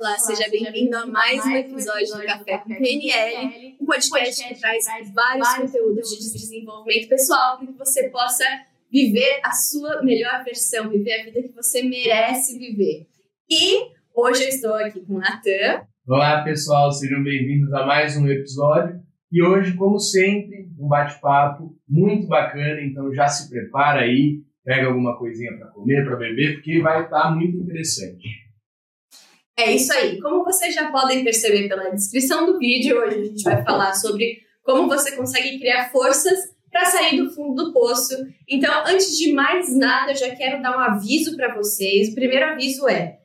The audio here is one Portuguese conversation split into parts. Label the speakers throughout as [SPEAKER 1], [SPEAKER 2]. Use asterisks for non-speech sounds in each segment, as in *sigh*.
[SPEAKER 1] Olá, seja bem-vindo a mais um episódio do Café com PNL, um podcast que traz vários conteúdos de desenvolvimento pessoal para que você possa viver a sua melhor versão, viver a vida que você merece viver. E hoje eu estou aqui com o Natan.
[SPEAKER 2] Olá, pessoal, sejam bem-vindos a mais um episódio. E hoje, como sempre, um bate-papo muito bacana, então já se prepara aí, pega alguma coisinha para comer, para beber, porque vai estar muito interessante.
[SPEAKER 1] É isso aí. Como vocês já podem perceber pela descrição do vídeo, hoje a gente vai falar sobre como você consegue criar forças para sair do fundo do poço. Então, antes de mais nada, eu já quero dar um aviso para vocês. O primeiro aviso é: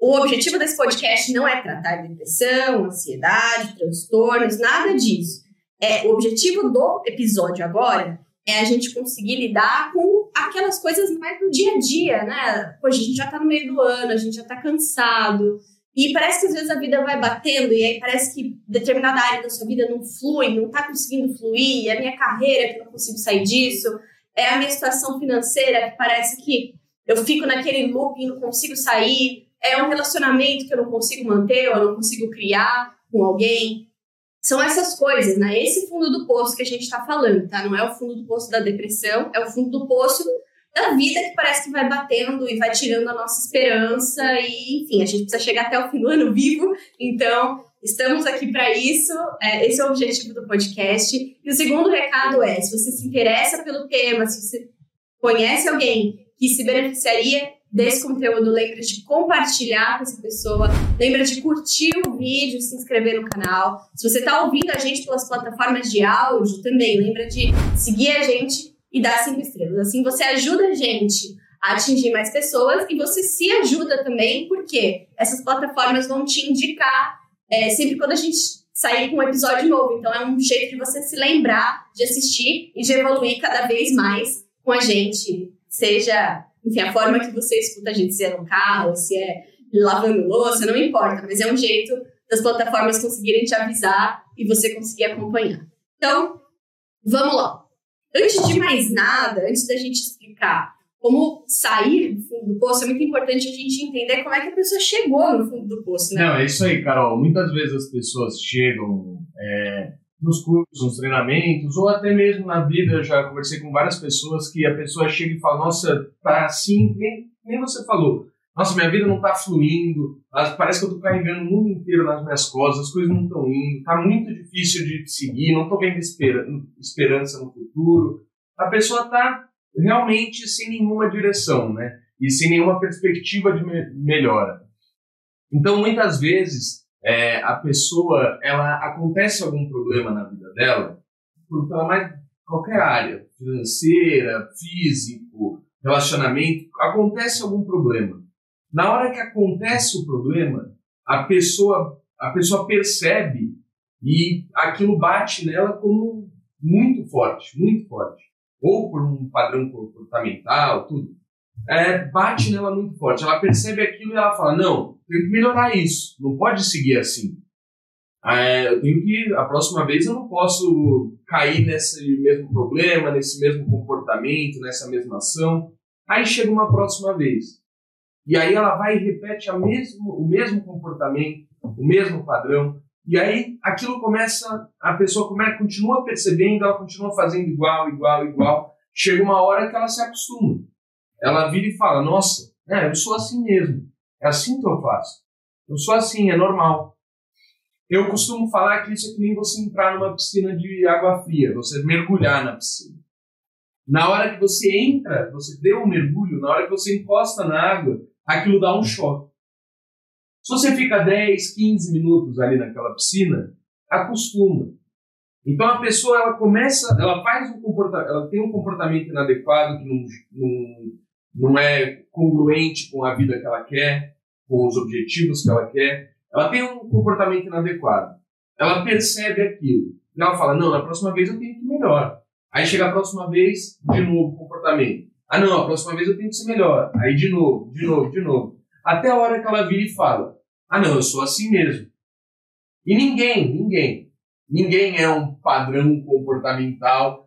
[SPEAKER 1] o objetivo desse podcast não é tratar depressão, ansiedade, transtornos, nada disso. É, o objetivo do episódio agora é a gente conseguir lidar com aquelas coisas mais do dia a dia, né? Poxa, a gente já tá no meio do ano, a gente já tá cansado. E parece que às vezes a vida vai batendo e aí parece que determinada área da sua vida não flui, não tá conseguindo fluir, a minha carreira que eu não consigo sair disso, é a minha situação financeira que parece que eu fico naquele loop e não consigo sair, é um relacionamento que eu não consigo manter, ou eu não consigo criar com alguém. São essas coisas, né? Esse fundo do poço que a gente está falando, tá? Não é o fundo do poço da depressão, é o fundo do poço da vida que parece que vai batendo e vai tirando a nossa esperança e, enfim, a gente precisa chegar até o fim do ano vivo. Então, estamos aqui para isso. É, esse é o objetivo do podcast. E o segundo recado é: se você se interessa pelo tema, se você conhece alguém que se beneficiaria desse conteúdo, lembra de compartilhar com essa pessoa, lembra de curtir o vídeo, se inscrever no canal. Se você está ouvindo a gente pelas plataformas de áudio, também lembra de seguir a gente e dar cinco estrelas. Assim você ajuda a gente a atingir mais pessoas e você se ajuda também, porque essas plataformas vão te indicar é, sempre quando a gente sair com um episódio novo. Então é um jeito de você se lembrar de assistir e de evoluir cada vez mais com a gente, seja enfim, a forma que você escuta a gente, se é no carro, se é lavando louça, não importa, mas é um jeito das plataformas conseguirem te avisar e você conseguir acompanhar. Então, vamos lá. Antes de mais nada, antes da gente explicar como sair do fundo do poço, é muito importante a gente entender como é que a pessoa chegou no fundo do poço, né?
[SPEAKER 2] Não, é isso aí, Carol. Muitas vezes as pessoas chegam é, nos cursos, nos treinamentos, ou até mesmo na vida, já conversei com várias pessoas que a pessoa chega e fala, nossa, tá assim, nem, nem você falou, nossa, minha vida não tá fluindo, parece que eu tô carregando o mundo inteiro nas minhas costas, as coisas não estão indo, tá muito difícil de seguir, não tô vendo esperança no futuro. A pessoa tá realmente sem nenhuma direção, né? E sem nenhuma perspectiva de melhora. Então, muitas vezes, é, a pessoa, ela acontece algum problema na vida dela, por pela mais qualquer área, financeira, físico, relacionamento, acontece algum problema. Na hora que acontece o problema, a pessoa a pessoa percebe e aquilo bate nela como muito forte, muito forte. Ou por um padrão comportamental, tudo. É, bate nela muito forte. Ela percebe aquilo e ela fala: Não, tenho que melhorar isso. Não pode seguir assim. É, eu tenho que, a próxima vez eu não posso cair nesse mesmo problema, nesse mesmo comportamento, nessa mesma ação. Aí chega uma próxima vez. E aí ela vai e repete a mesmo, o mesmo comportamento, o mesmo padrão. E aí aquilo começa, a pessoa começa, continua percebendo, ela continua fazendo igual, igual, igual. Chega uma hora que ela se acostuma. Ela vira e fala: Nossa, é, eu sou assim mesmo. É assim que eu faço. Eu sou assim, é normal. Eu costumo falar que isso é que nem você entrar numa piscina de água fria, você mergulhar na piscina. Na hora que você entra, você deu um mergulho, na hora que você encosta na água, aquilo dá um choque. Se você fica 10, 15 minutos ali naquela piscina, acostuma. Então a pessoa ela começa, ela faz um comportamento, ela tem um comportamento inadequado que não, não não é congruente com a vida que ela quer, com os objetivos que ela quer. Ela tem um comportamento inadequado. Ela percebe aquilo. E ela fala: não, na próxima vez eu tenho que ir melhor. Aí chega a próxima vez, de novo, comportamento. Ah, não, a próxima vez eu tenho que ser melhor. Aí de novo, de novo, de novo. Até a hora que ela vira e fala: ah, não, eu sou assim mesmo. E ninguém, ninguém, ninguém é um padrão comportamental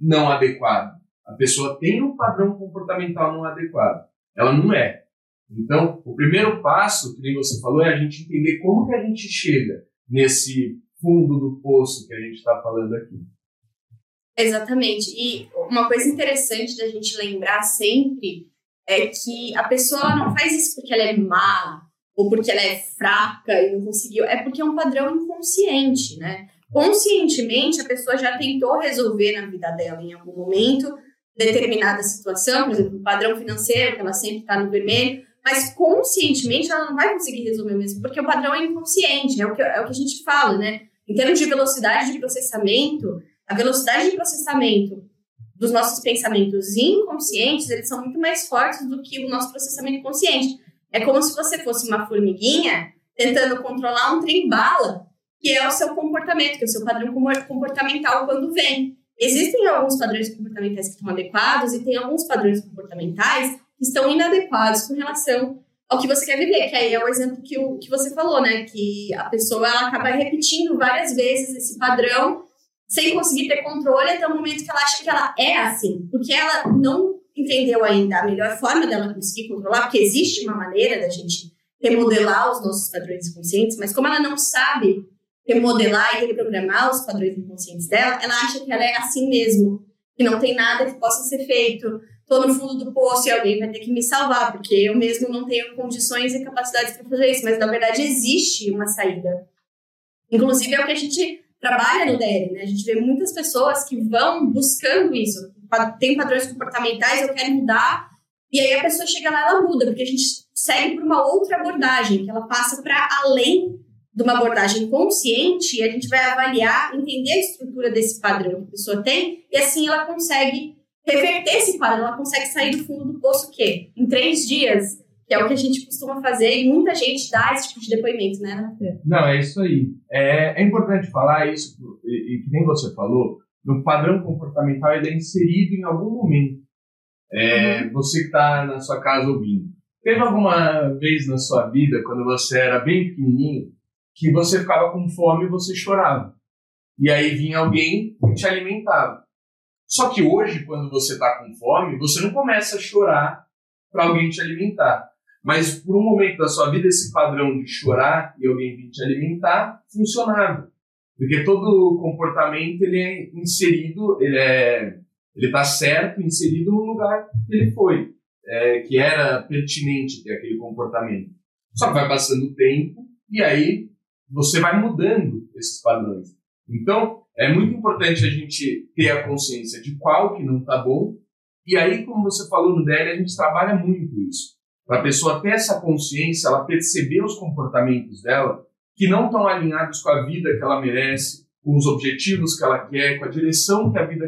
[SPEAKER 2] não adequado. A pessoa tem um padrão comportamental não adequado. Ela não é. Então, o primeiro passo, que nem você falou, é a gente entender como que a gente chega nesse fundo do poço que a gente está falando aqui.
[SPEAKER 1] Exatamente. E uma coisa interessante da gente lembrar sempre é que a pessoa não faz isso porque ela é má ou porque ela é fraca e não conseguiu, é porque é um padrão inconsciente, né? Conscientemente, a pessoa já tentou resolver na vida dela em algum momento determinada situação, por exemplo, o padrão financeiro, que ela sempre está no vermelho, mas conscientemente ela não vai conseguir resolver mesmo, porque o padrão é inconsciente, é o que, é o que a gente fala, né? Em termos de velocidade de processamento, a velocidade de processamento dos nossos pensamentos inconscientes, eles são muito mais fortes do que o nosso processamento consciente. É como se você fosse uma formiguinha tentando controlar um trem-bala, que é o seu comportamento, que é o seu padrão comportamental quando vem. Existem alguns padrões comportamentais que estão adequados e tem alguns padrões comportamentais que estão inadequados com relação ao que você quer viver, que aí é o exemplo que, o, que você falou, né? Que a pessoa ela acaba repetindo várias vezes esse padrão sem conseguir ter controle até o momento que ela acha que ela é assim, porque ela não entendeu ainda a melhor forma dela conseguir controlar, porque existe uma maneira da gente remodelar os nossos padrões inconscientes, mas como ela não sabe remodelar e reprogramar os padrões inconscientes dela, ela acha que ela é assim mesmo, que não tem nada que possa ser feito. Tô no fundo do poço e alguém vai ter que me salvar, porque eu mesmo não tenho condições e capacidades para fazer isso. Mas na verdade existe uma saída. Inclusive é o que a gente trabalha no DERE, né? A gente vê muitas pessoas que vão buscando isso. Tem padrões comportamentais, eu quero mudar, e aí a pessoa chega lá, ela muda, porque a gente segue por uma outra abordagem, que ela passa para além de uma abordagem consciente, a gente vai avaliar, entender a estrutura desse padrão que a pessoa tem, e assim ela consegue reverter esse padrão, ela consegue sair do fundo do poço o quê? Em três dias, que é o que a gente costuma fazer, e muita gente dá esse tipo de depoimento, né,
[SPEAKER 2] Não, é isso aí. É, é importante falar isso, e, e que nem você falou, no padrão comportamental ele é inserido em algum momento. É, uhum. Você que está na sua casa ouvindo. Teve alguma vez na sua vida, quando você era bem pequenininho, que você ficava com fome e você chorava. E aí vinha alguém e te alimentava. Só que hoje, quando você está com fome, você não começa a chorar para alguém te alimentar. Mas por um momento da sua vida, esse padrão de chorar e alguém vir te alimentar funcionava. Porque todo comportamento ele é inserido, ele é ele está certo, inserido no lugar que ele foi, é, que era pertinente ter aquele comportamento. Só que vai passando o tempo e aí você vai mudando esses padrões. Então, é muito importante a gente ter a consciência de qual que não está bom. E aí, como você falou no DL, a gente trabalha muito isso. Para a pessoa ter essa consciência, ela perceber os comportamentos dela que não estão alinhados com a vida que ela merece, com os objetivos que ela quer, com a direção que a vida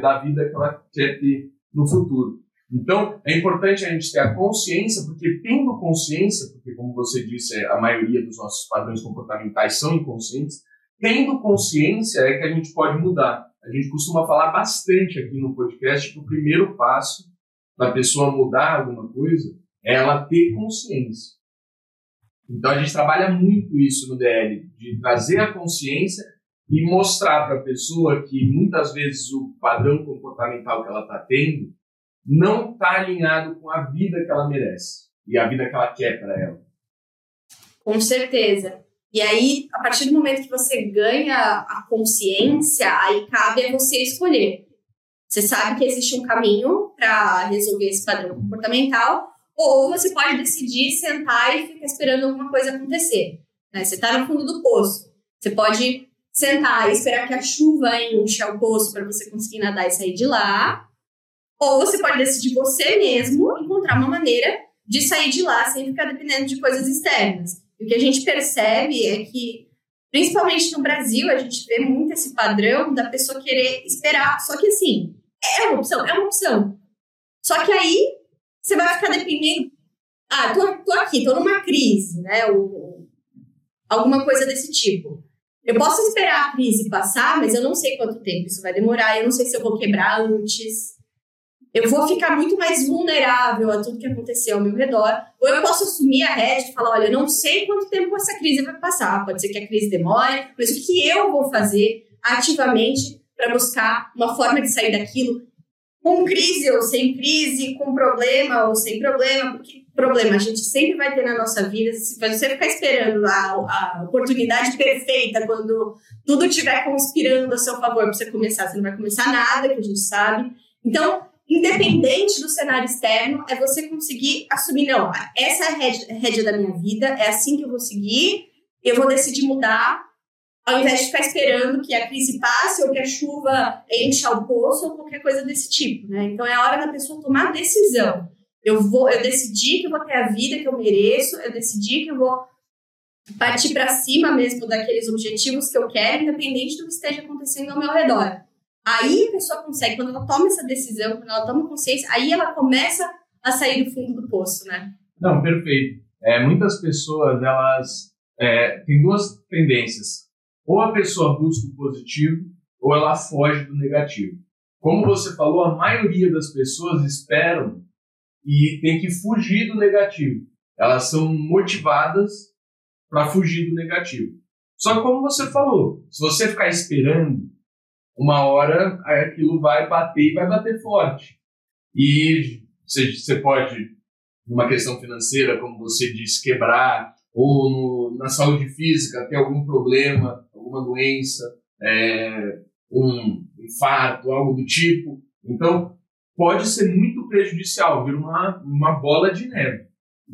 [SPEAKER 2] da vida que ela quer ter no futuro. Então, é importante a gente ter a consciência, porque tendo consciência, porque como você disse, a maioria dos nossos padrões comportamentais são inconscientes, tendo consciência é que a gente pode mudar. A gente costuma falar bastante aqui no podcast que o primeiro passo da pessoa mudar alguma coisa é ela ter consciência. Então a gente trabalha muito isso no DL, de trazer a consciência e mostrar para a pessoa que muitas vezes o padrão comportamental que ela está tendo não está alinhado com a vida que ela merece e a vida que ela quer para ela.
[SPEAKER 1] Com certeza. E aí, a partir do momento que você ganha a consciência, aí cabe a você escolher. Você sabe que existe um caminho para resolver esse padrão comportamental, ou você pode decidir sentar e ficar esperando alguma coisa acontecer. Né? Você está no fundo do poço. Você pode sentar e esperar que a chuva enche o poço para você conseguir nadar e sair de lá. Ou você pode decidir você mesmo encontrar uma maneira de sair de lá sem ficar dependendo de coisas externas. E o que a gente percebe é que, principalmente no Brasil, a gente vê muito esse padrão da pessoa querer esperar. Só que assim, é uma opção, é uma opção. Só que aí você vai ficar dependendo. Ah, tô, tô aqui, tô numa crise, né? Ou, alguma coisa desse tipo. Eu posso esperar a crise passar, mas eu não sei quanto tempo isso vai demorar, eu não sei se eu vou quebrar antes eu vou ficar muito mais vulnerável a tudo que aconteceu ao meu redor. Ou eu posso assumir a rédea e falar: olha, eu não sei quanto tempo essa crise vai passar. Pode ser que a crise demore, mas o que eu vou fazer ativamente para buscar uma forma de sair daquilo, com crise ou sem crise, com problema ou sem problema, porque problema a gente sempre vai ter na nossa vida. Se você ficar esperando a, a oportunidade perfeita, quando tudo estiver conspirando a seu favor para você começar, você não vai começar nada, que a gente sabe. Então, independente do cenário externo, é você conseguir assumir, não, essa é a rédea da minha vida, é assim que eu vou seguir, eu vou decidir mudar, ao invés de ficar esperando que a crise passe ou que a chuva encha o poço ou qualquer coisa desse tipo, né? Então é a hora da pessoa tomar decisão. Eu vou, eu decidi que eu vou ter a vida que eu mereço, eu decidi que eu vou partir para cima mesmo daqueles objetivos que eu quero, independente do que esteja acontecendo ao meu redor. Aí a pessoa consegue, quando ela toma essa decisão, quando ela toma consciência, aí ela começa a sair do fundo do poço, né?
[SPEAKER 2] Não, perfeito. É, muitas pessoas, elas é, têm duas tendências. Ou a pessoa busca o positivo, ou ela foge do negativo. Como você falou, a maioria das pessoas esperam e tem que fugir do negativo. Elas são motivadas para fugir do negativo. Só que como você falou, se você ficar esperando, uma hora aquilo vai bater e vai bater forte. E você pode, numa questão financeira, como você disse, quebrar, ou no, na saúde física, ter algum problema, alguma doença, é, um infarto, algo do tipo. Então, pode ser muito prejudicial, vira uma, uma bola de neve.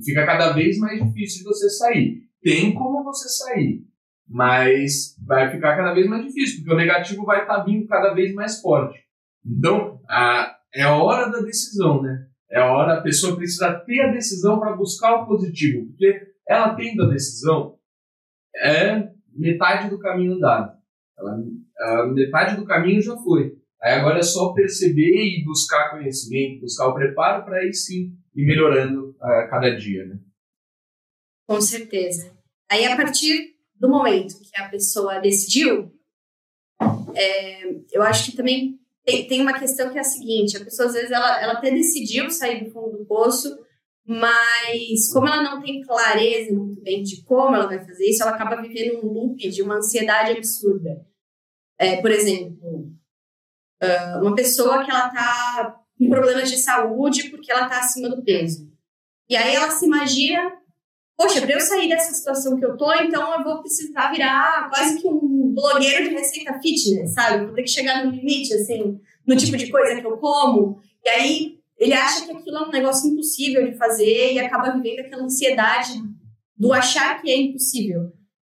[SPEAKER 2] Fica cada vez mais difícil de você sair. Tem como você sair, mas vai ficar cada vez mais difícil, porque o negativo vai estar tá vindo cada vez mais forte. Então, a, é a hora da decisão, né? É a hora, a pessoa precisa ter a decisão para buscar o positivo, porque ela tendo a decisão, é metade do caminho andado. Ela, a metade do caminho já foi. Aí agora é só perceber e buscar conhecimento, buscar o preparo para aí sim ir melhorando a cada dia, né?
[SPEAKER 1] Com certeza. Aí a partir do momento que a pessoa decidiu, é, eu acho que também tem, tem uma questão que é a seguinte: a pessoa às vezes ela, ela até decidiu sair do fundo do poço, mas como ela não tem clareza muito bem de como ela vai fazer isso, ela acaba vivendo um loop de uma ansiedade absurda. É, por exemplo, uma pessoa que ela tá com problemas de saúde porque ela tá acima do peso. E aí ela se imagina, poxa, para eu sair dessa situação que eu tô, então eu vou precisar virar quase que um blogueiro de receita fitness, sabe? Vou ter que chegar no limite, assim, no tipo de coisa que eu como. E aí ele acha que aquilo é um negócio impossível de fazer e acaba vivendo aquela ansiedade do achar que é impossível.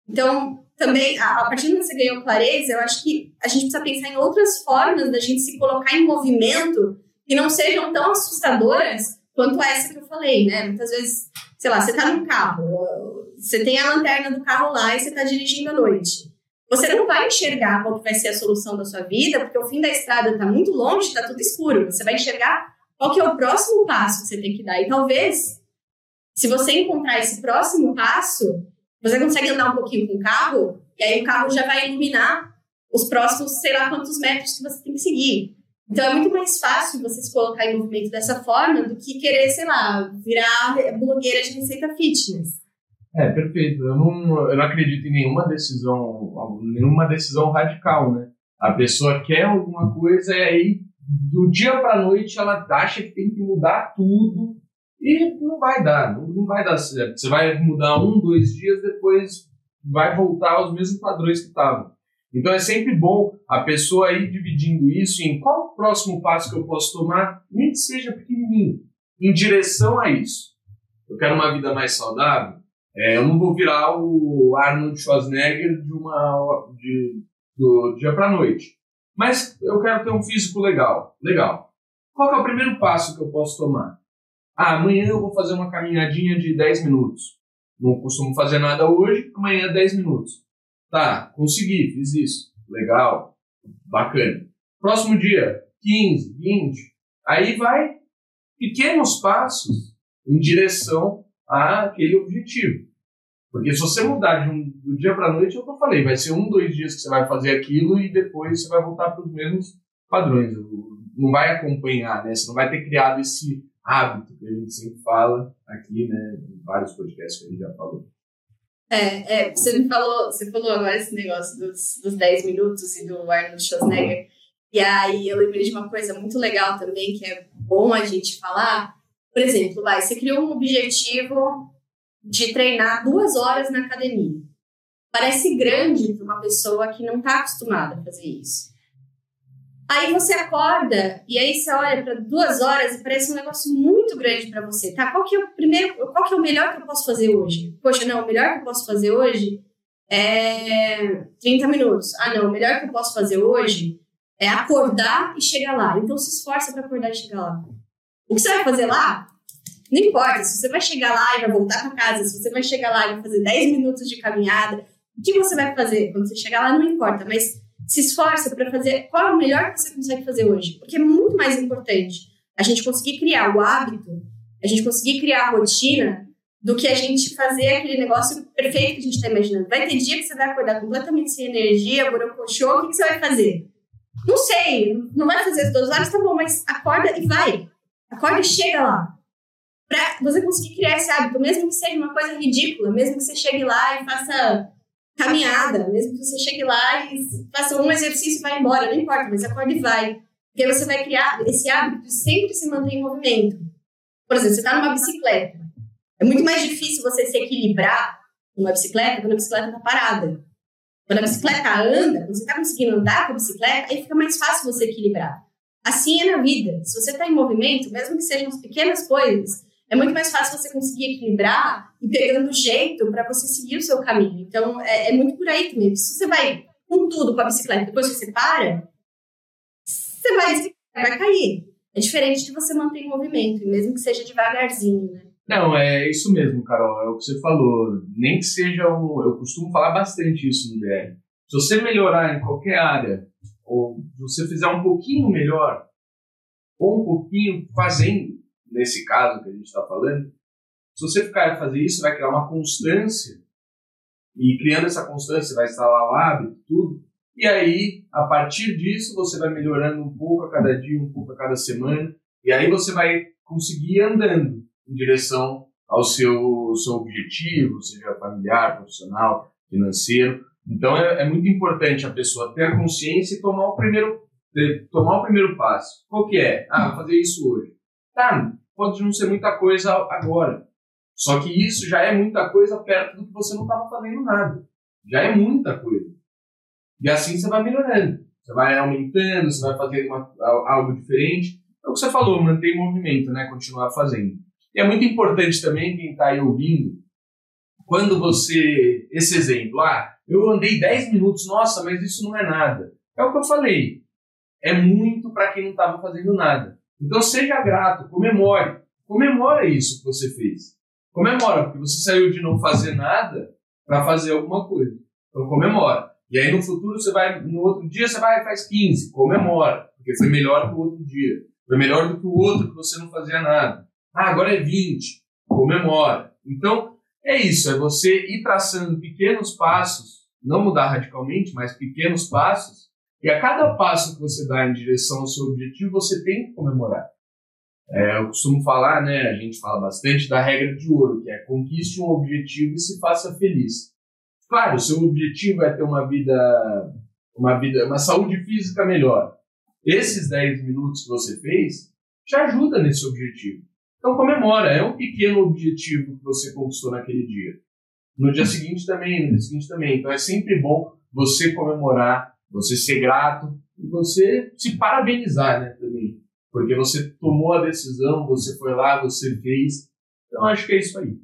[SPEAKER 1] Então, também, a, partir do que você ganhou clareza, eu acho que a gente precisa pensar em outras formas da gente se colocar em movimento que não sejam tão assustadoras quanto essa que eu falei, né? Muitas vezes, sei lá, você tá num carro, você tem a lanterna do carro lá e você tá dirigindo à noite. Você não vai enxergar qual que vai ser a solução da sua vida, porque o fim da estrada tá muito longe, tá tudo escuro. Você vai enxergar qual que é o próximo passo que você tem que dar. E talvez, se você encontrar esse próximo passo, você consegue andar um pouquinho com o carro, e aí o carro já vai iluminar os próximos, sei lá quantos metros que você tem que seguir. Então é muito mais fácil você se colocar em movimento dessa forma do que querer, sei lá, virar blogueira de receita fitness.
[SPEAKER 2] É, perfeito. Eu não, eu não acredito em nenhuma decisão, nenhuma decisão radical, né? A pessoa quer alguma coisa e aí, do dia para noite, ela acha que tem que mudar tudo e não vai dar, não, não vai dar certo. Você vai mudar um, dois dias, depois vai voltar aos mesmos padrões que estavam. Então é sempre bom a pessoa ir dividindo isso em qual o próximo passo que eu posso tomar, nem que seja pequenininho, em direção a isso. Eu quero uma vida mais saudável. É, eu não vou virar o Arnold Schwarzenegger de uma de, do dia para noite, mas eu quero ter um físico legal. Legal. Qual é o primeiro passo que eu posso tomar? Ah, amanhã eu vou fazer uma caminhadinha de 10 minutos. Não costumo fazer nada hoje, amanhã é 10 minutos. Tá, consegui, fiz isso. Legal, bacana. Próximo dia, 15, 20. Aí vai pequenos passos em direção àquele objetivo. Porque se você mudar de um do dia para a noite, é eu falei, vai ser um, dois dias que você vai fazer aquilo e depois você vai voltar para os mesmos padrões. Não vai acompanhar, né? Você não vai ter criado esse hábito que a gente sempre fala aqui, né, em vários podcasts que a gente já falou.
[SPEAKER 1] É, é, você me falou, você falou agora esse negócio dos, dos 10 minutos e do Arnold Schwarzenegger. E aí eu lembrei de uma coisa muito legal também, que é bom a gente falar, Por exemplo, vai, você criou um objetivo de treinar duas horas na academia. Parece grande para uma pessoa que não está acostumada a fazer isso. Aí você acorda e aí você olha para duas horas e parece um negócio muito grande para você, tá? Qual que é o primeiro, qual que é o melhor que eu posso fazer hoje? Poxa, não, o melhor que eu posso fazer hoje é 30 minutos. Ah, não, o melhor que eu posso fazer hoje é acordar e chegar lá. Então se esforça para acordar e chegar lá. O que você vai fazer lá? Não importa se você vai chegar lá e vai voltar para casa, se você vai chegar lá e vai fazer 10 minutos de caminhada, o que você vai fazer quando você chegar lá não importa, mas se esforça para fazer qual é o melhor que você consegue fazer hoje, porque é muito mais importante a gente conseguir criar o hábito, a gente conseguir criar a rotina do que a gente fazer aquele negócio perfeito que a gente está imaginando. Vai ter dia que você vai acordar completamente sem energia, borocochô, o que, que você vai fazer? Não sei, não vai fazer as duas horas, tá bom, mas acorda e vai. Acorda e chega lá. Pra você conseguir criar esse hábito, mesmo que seja uma coisa ridícula, mesmo que você chegue lá e faça caminhada, mesmo que você chegue lá e faça um exercício e vá embora, não importa, mas acorde e vai. Porque você vai criar esse hábito de sempre se manter em movimento. Por exemplo, você está numa bicicleta. É muito mais difícil você se equilibrar numa bicicleta quando a bicicleta está parada. Quando a bicicleta anda, quando você está conseguindo andar com a bicicleta, aí fica mais fácil você equilibrar. Assim é na vida. Se você está em movimento, mesmo que sejam as pequenas coisas, é muito mais fácil você conseguir equilibrar e pegando jeito para você seguir o seu caminho. Então, é, é, muito por aí também. Se você vai com tudo com a bicicleta, depois você para, você vai, vai cair. É diferente de você manter em movimento, mesmo que seja devagarzinho, né?
[SPEAKER 2] Não, é isso mesmo, Carol. É o que você falou. Nem que seja um. Eu costumo falar bastante isso no DR. Se você melhorar em qualquer área, ou se você fizer um pouquinho melhor, ou um pouquinho fazendo, nesse caso que a gente está falando, se você ficar a fazer isso, vai criar uma constância. E criando essa constância, vai instalar o hábito, tudo. E aí, a partir disso, você vai melhorando um pouco a cada dia, um pouco a cada semana. E aí você vai conseguir ir andando em direção ao seu, seu objetivo, seja familiar, profissional, financeiro. Então é, é, muito importante a pessoa ter a consciência e tomar o primeiro tomar o primeiro passo. Qual que é? Ah, vou fazer isso hoje. Tá, pode não ser muita coisa agora. Só que isso já é muita coisa perto do que você não estava fazendo nada. Já é muita coisa. E assim você vai melhorando. Você vai aumentando, você vai fazendo uma, algo diferente. É o que você falou, manter em movimento, né? Continuar fazendo. E é muito importante também quem está aí ouvindo, quando você. Esse exemplo, ah, eu andei 10 minutos, nossa, mas isso não é nada. É o que eu falei. É muito para quem não estava fazendo nada. Então seja grato, comemore. Comemora isso que você fez. Comemora, porque você saiu de não fazer nada para fazer alguma coisa. Então comemora. E aí no futuro você vai, no outro dia você vai e faz 15. Comemora, porque foi melhor que o outro dia. Foi melhor do que o outro que você não fazia nada. Ah, agora é 20. Comemora. Então, é isso, é você ir traçando pequenos passos, não mudar radicalmente, mas pequenos passos, e a cada passo que você dá em direção ao seu objetivo, você tem que comemorar. É, eu costumo falar, né, a gente fala bastante da regra de ouro, que é conquiste um objetivo e se faça feliz. Claro, seu objetivo é ter uma vida, uma vida, uma saúde física melhor. Esses 10 minutos que você fez te ajuda nesse objetivo. Então comemora, é um pequeno objetivo que você conquistou naquele dia. No dia seguinte também, no dia seguinte também. Então é sempre bom você comemorar, você ser grato e você se parabenizar, né, também. Porque você tomou a decisão, você foi lá, você fez. Então acho que é isso aí.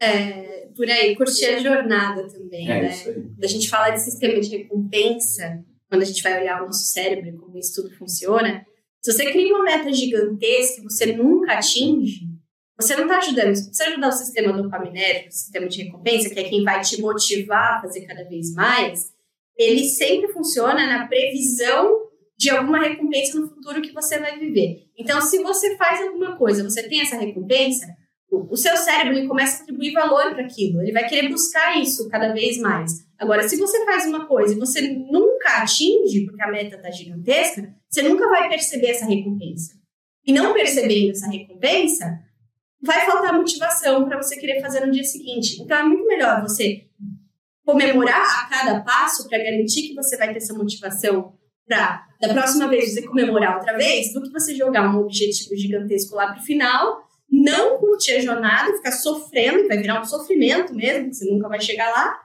[SPEAKER 1] É, por aí, curtir a jornada também, é né? Isso aí. Quando a gente fala de sistema de recompensa, quando a gente vai olhar o nosso cérebro e como isso tudo funciona, se você cria uma meta gigantesca que você nunca atinge, você não está ajudando. Se você ajudar o sistema dopaminérgico, o sistema de recompensa, que é quem vai te motivar a fazer cada vez mais, ele sempre funciona na previsão de alguma recompensa no futuro que você vai viver. Então, se você faz alguma coisa, você tem essa recompensa, o seu cérebro começa a atribuir valor para aquilo. Ele vai querer buscar isso cada vez mais. Agora, se você faz uma coisa e você nunca atinge, porque a meta está gigantesca, você nunca vai perceber essa recompensa. E não percebendo essa recompensa, vai faltar motivação para você querer fazer no dia seguinte. Então, é muito melhor você comemorar a cada passo para garantir que você vai ter essa motivação para da próxima vez você comemorar outra vez, do que você jogar um objetivo gigantesco lá pro final, não curtir a jornada, ficar sofrendo, vai virar um sofrimento mesmo, que você nunca vai chegar lá,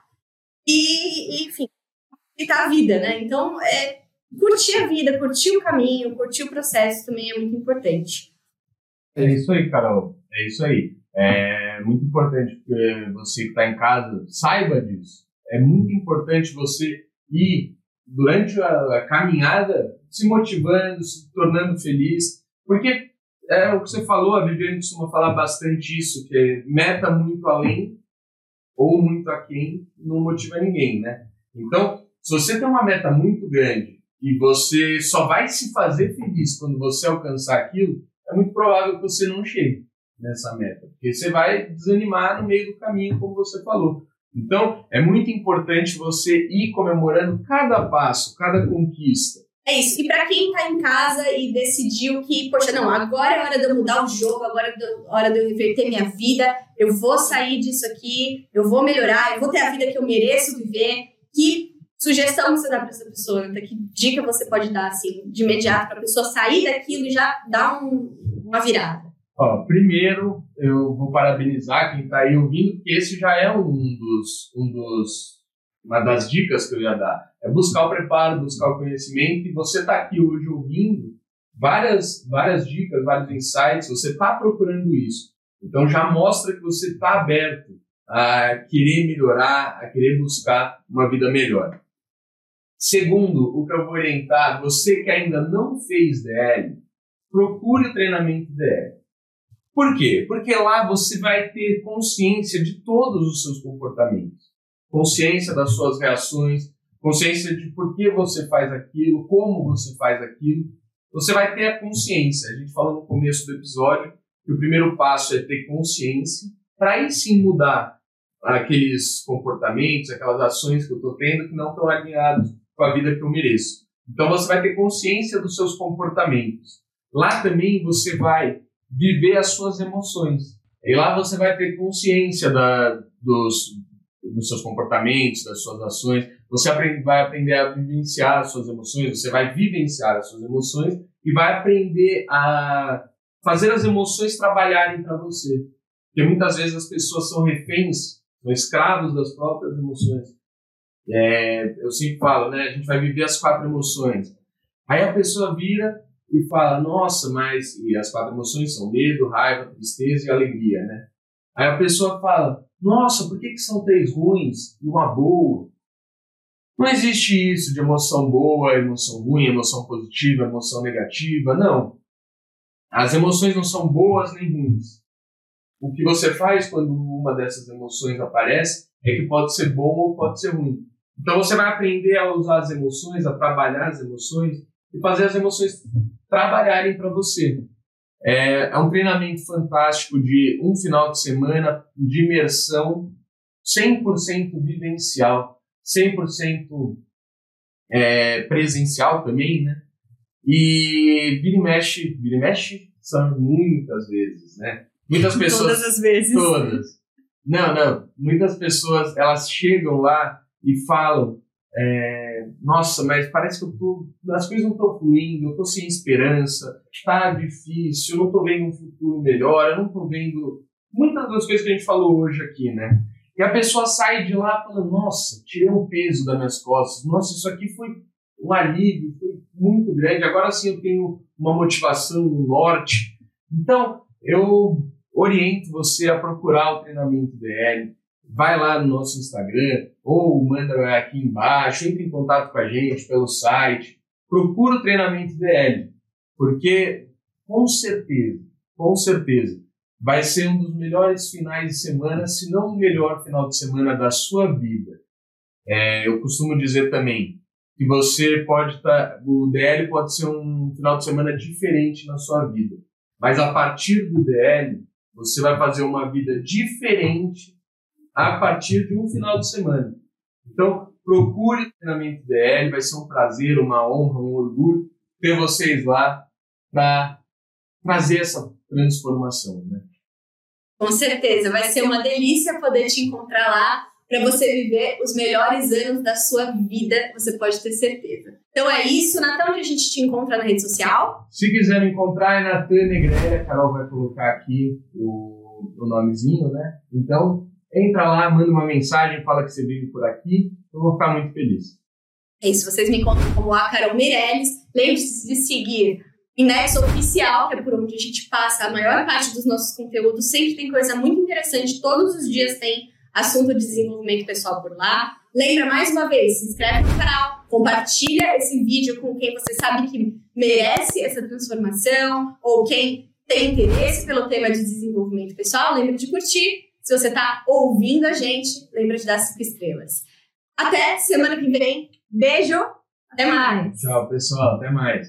[SPEAKER 1] e, e enfim, aproveitar a vida, né? Então, é, curtir a vida, curtir o caminho, curtir o processo também é muito importante.
[SPEAKER 2] É isso aí, Carol. É isso aí. É muito importante que você que está em casa saiba disso. É muito importante você ir durante a, a, caminhada se motivando, se tornando feliz, porque é o que você falou, a Viviane costuma falar bastante isso, que meta muito além ou muito aquém não motiva ninguém, né? Então, se você tem uma meta muito grande e você só vai se fazer feliz quando você alcançar aquilo, é muito provável que você não chegue nessa meta, porque você vai desanimar no meio do caminho, como você falou. Então, é muito importante você ir comemorando cada passo, cada conquista.
[SPEAKER 1] É isso. E para quem está em casa e decidiu que, poxa, não, agora é hora de eu mudar o jogo, agora é hora de eu reverter minha vida, eu vou sair disso aqui, eu vou melhorar, eu vou ter a vida que eu mereço viver. Que sugestão você dá para essa pessoa? Então, que dica você pode dar, assim, de imediato, para a pessoa sair daquilo e já dar um, uma virada?
[SPEAKER 2] Ó, primeiro, eu vou parabenizar quem está aí ouvindo, porque esse já é um dos, um dos, uma das dicas que eu ia dar. É buscar o preparo, buscar o conhecimento, e você está aqui hoje ouvindo várias, várias dicas, vários insights, você está procurando isso. Então já mostra que você está aberto a querer melhorar, a querer buscar uma vida melhor. Segundo, o que eu vou orientar, você que ainda não fez DL, procure o treinamento DL. Por quê? Porque lá você vai ter consciência de todos os seus comportamentos, consciência das suas reações, consciência de por que você faz aquilo, como você faz aquilo. Você vai ter a consciência. A gente falou no começo do episódio que o primeiro passo é ter consciência, para aí sim mudar aqueles comportamentos, aquelas ações que eu estou tendo que não estão alinhados com a vida que eu mereço. Então você vai ter consciência dos seus comportamentos. Lá também você vai viver as suas emoções. E lá você vai ter consciência da, dos, dos seus comportamentos, das suas ações. Você aprende, vai aprender a vivenciar as suas emoções, você vai vivenciar as suas emoções e vai aprender a fazer as emoções trabalharem para você. Porque muitas vezes as pessoas são reféns, são escravos das próprias emoções. É, eu sempre falo, né? A gente vai viver as quatro emoções. Aí a pessoa vira e fala, nossa, mas. E as quatro emoções são medo, raiva, tristeza e alegria, né? Aí a pessoa fala, nossa, por que, que são três ruins e uma boa? Não existe isso de emoção boa, emoção ruim, emoção positiva, emoção negativa, não. As emoções não são boas nem ruins. O que você faz quando uma dessas emoções aparece é que pode ser bom ou pode ser ruim. Então você vai aprender a usar as emoções, a trabalhar as emoções e fazer as emoções trabalharem para você. É, é, um treinamento fantástico de um final de semana de imersão 100% vivencial, 100% é, presencial também, né? E vira e mexe, vira e mexe são muitas vezes, né? Muitas *laughs* pessoas...
[SPEAKER 1] Todas as vezes.
[SPEAKER 2] Todas. Não, não. Muitas pessoas, elas chegam lá e falam é, nossa, mas parece que eu tô, as coisas não estão fluindo, eu estou sem esperança, está difícil, eu não estou vendo um futuro melhor, eu não estou vendo muitas das coisas que a gente falou hoje aqui, né? E a pessoa sai de lá falando, nossa, tirei um peso das minhas costas, nossa, isso aqui foi um alívio, foi muito grande, agora sim eu tenho uma motivação, um norte. Então, eu oriento você a procurar o treinamento DL, vai lá no nosso Instagram ou manda aqui embaixo, entre em contato com a gente pelo site, procura o treinamento DL, porque com certeza, com certeza, vai ser um dos melhores finais de semana, se não o melhor final de semana da sua vida. É, eu costumo dizer também que você pode estar, tá, o DL pode ser um final de semana diferente na sua vida, mas a partir do DL você vai fazer uma vida diferente a partir de um final de semana. Então, procure o treinamento DL, vai ser um prazer, uma honra, um orgulho ter vocês lá para trazer essa transformação, né?
[SPEAKER 1] Com certeza, vai ser uma delícia poder te encontrar lá. para você viver os melhores anos da sua vida, você pode ter certeza. Então é isso, Natan, onde a gente te encontra na rede social?
[SPEAKER 2] Se quiser me encontrar é Natan Negreira, a Carol vai colocar aqui o, o nomezinho, né? Então, entra lá, manda uma mensagem, fala que você veio por aqui, eu vou ficar muito feliz.
[SPEAKER 1] É isso, vocês me encontram como a Carol Meirelles. Lembre-se de seguir Inexo Oficial, que é por onde a gente passa a maior parte dos nossos conteúdos. Sempre tem coisa muito interessante, todos os dias tem assunto de desenvolvimento pessoal por lá. Lembra mais uma vez, se inscreve no canal, compartilha esse vídeo com quem você sabe que merece essa transformação ou quem tem interesse pelo tema de desenvolvimento pessoal. Lembra de curtir. Se você está ouvindo a gente, lembra de dar cinco estrelas. Até semana que vem. Beijo. Até mais.
[SPEAKER 2] Tchau, pessoal. Até mais.